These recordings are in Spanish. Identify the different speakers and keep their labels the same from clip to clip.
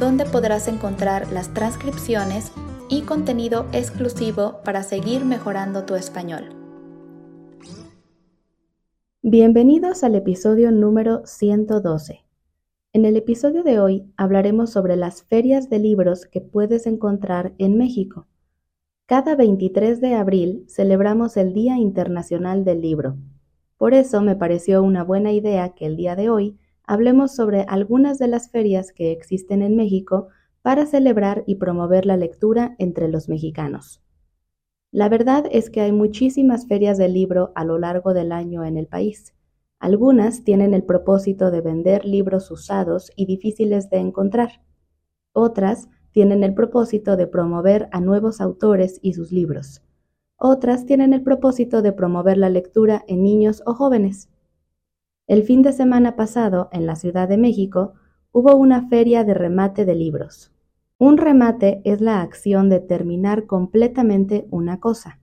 Speaker 1: donde podrás encontrar las transcripciones y contenido exclusivo para seguir mejorando tu español. Bienvenidos al episodio número 112. En el episodio de hoy hablaremos sobre las ferias de libros que puedes encontrar en México. Cada 23 de abril celebramos el Día Internacional del Libro. Por eso me pareció una buena idea que el día de hoy hablemos sobre algunas de las ferias que existen en México para celebrar y promover la lectura entre los mexicanos. La verdad es que hay muchísimas ferias de libro a lo largo del año en el país. Algunas tienen el propósito de vender libros usados y difíciles de encontrar. Otras tienen el propósito de promover a nuevos autores y sus libros. Otras tienen el propósito de promover la lectura en niños o jóvenes. El fin de semana pasado, en la Ciudad de México, hubo una feria de remate de libros. Un remate es la acción de terminar completamente una cosa.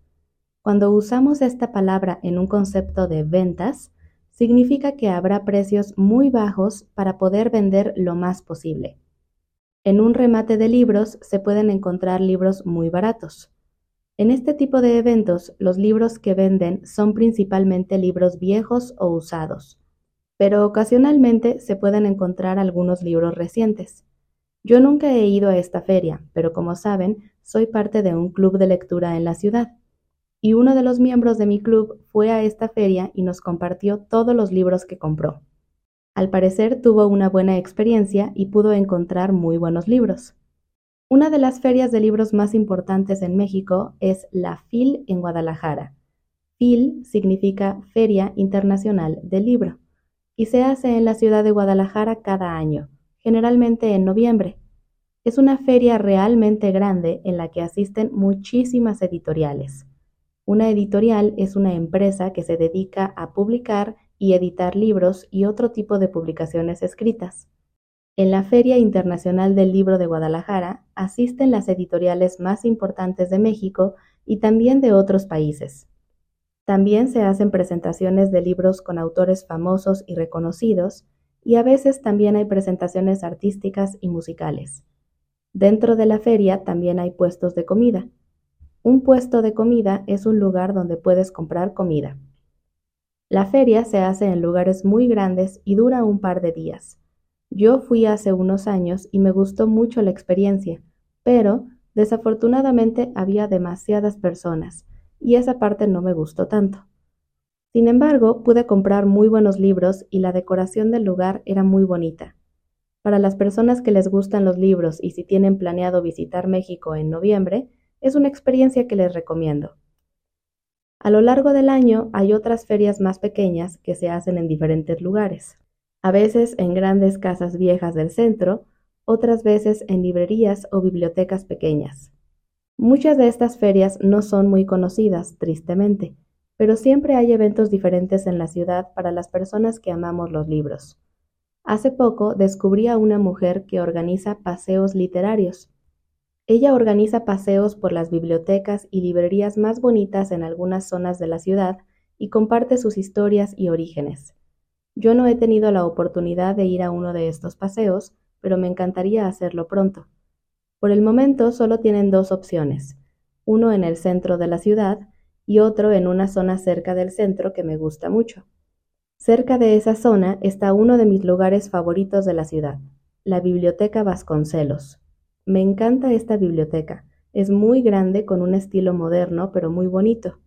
Speaker 1: Cuando usamos esta palabra en un concepto de ventas, significa que habrá precios muy bajos para poder vender lo más posible. En un remate de libros se pueden encontrar libros muy baratos. En este tipo de eventos, los libros que venden son principalmente libros viejos o usados pero ocasionalmente se pueden encontrar algunos libros recientes. Yo nunca he ido a esta feria, pero como saben, soy parte de un club de lectura en la ciudad. Y uno de los miembros de mi club fue a esta feria y nos compartió todos los libros que compró. Al parecer tuvo una buena experiencia y pudo encontrar muy buenos libros. Una de las ferias de libros más importantes en México es la FIL en Guadalajara. FIL significa Feria Internacional del Libro y se hace en la ciudad de Guadalajara cada año, generalmente en noviembre. Es una feria realmente grande en la que asisten muchísimas editoriales. Una editorial es una empresa que se dedica a publicar y editar libros y otro tipo de publicaciones escritas. En la Feria Internacional del Libro de Guadalajara asisten las editoriales más importantes de México y también de otros países. También se hacen presentaciones de libros con autores famosos y reconocidos, y a veces también hay presentaciones artísticas y musicales. Dentro de la feria también hay puestos de comida. Un puesto de comida es un lugar donde puedes comprar comida. La feria se hace en lugares muy grandes y dura un par de días. Yo fui hace unos años y me gustó mucho la experiencia, pero desafortunadamente había demasiadas personas y esa parte no me gustó tanto. Sin embargo, pude comprar muy buenos libros y la decoración del lugar era muy bonita. Para las personas que les gustan los libros y si tienen planeado visitar México en noviembre, es una experiencia que les recomiendo. A lo largo del año hay otras ferias más pequeñas que se hacen en diferentes lugares, a veces en grandes casas viejas del centro, otras veces en librerías o bibliotecas pequeñas. Muchas de estas ferias no son muy conocidas, tristemente, pero siempre hay eventos diferentes en la ciudad para las personas que amamos los libros. Hace poco descubrí a una mujer que organiza paseos literarios. Ella organiza paseos por las bibliotecas y librerías más bonitas en algunas zonas de la ciudad y comparte sus historias y orígenes. Yo no he tenido la oportunidad de ir a uno de estos paseos, pero me encantaría hacerlo pronto. Por el momento solo tienen dos opciones, uno en el centro de la ciudad y otro en una zona cerca del centro que me gusta mucho. Cerca de esa zona está uno de mis lugares favoritos de la ciudad, la Biblioteca Vasconcelos. Me encanta esta biblioteca, es muy grande con un estilo moderno pero muy bonito.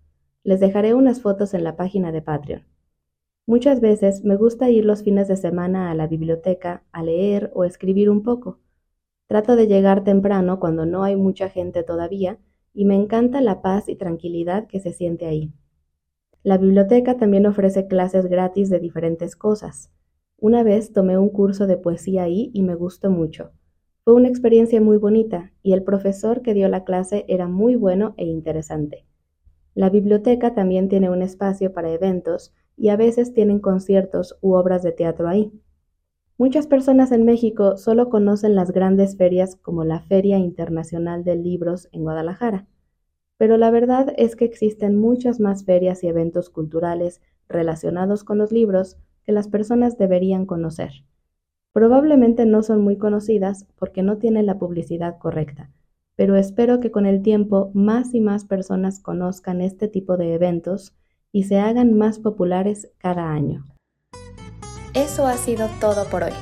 Speaker 1: Les dejaré unas fotos en la página de Patreon. Muchas veces me gusta ir los fines de semana a la biblioteca a leer o escribir un poco Trato de llegar temprano cuando no hay mucha gente todavía y me encanta la paz y tranquilidad que se siente ahí. La biblioteca también ofrece clases gratis de diferentes cosas. Una vez tomé un curso de poesía ahí y me gustó mucho. Fue una experiencia muy bonita y el profesor que dio la clase era muy bueno e interesante. La biblioteca también tiene un espacio para eventos y a veces tienen conciertos u obras de teatro ahí. Muchas personas en México solo conocen las grandes ferias como la Feria Internacional de Libros en Guadalajara, pero la verdad es que existen muchas más ferias y eventos culturales relacionados con los libros que las personas deberían conocer. Probablemente no son muy conocidas porque no tienen la publicidad correcta, pero espero que con el tiempo más y más personas conozcan este tipo de eventos y se hagan más populares cada año.
Speaker 2: Eso ha sido todo por hoy.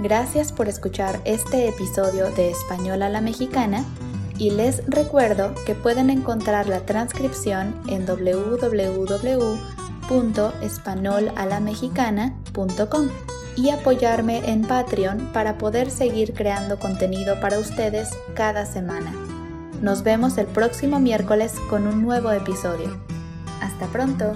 Speaker 2: Gracias por escuchar este episodio de Español a la Mexicana y les recuerdo que pueden encontrar la transcripción en www.españolalamexicana.com y apoyarme en Patreon para poder seguir creando contenido para ustedes cada semana. Nos vemos el próximo miércoles con un nuevo episodio. Hasta pronto.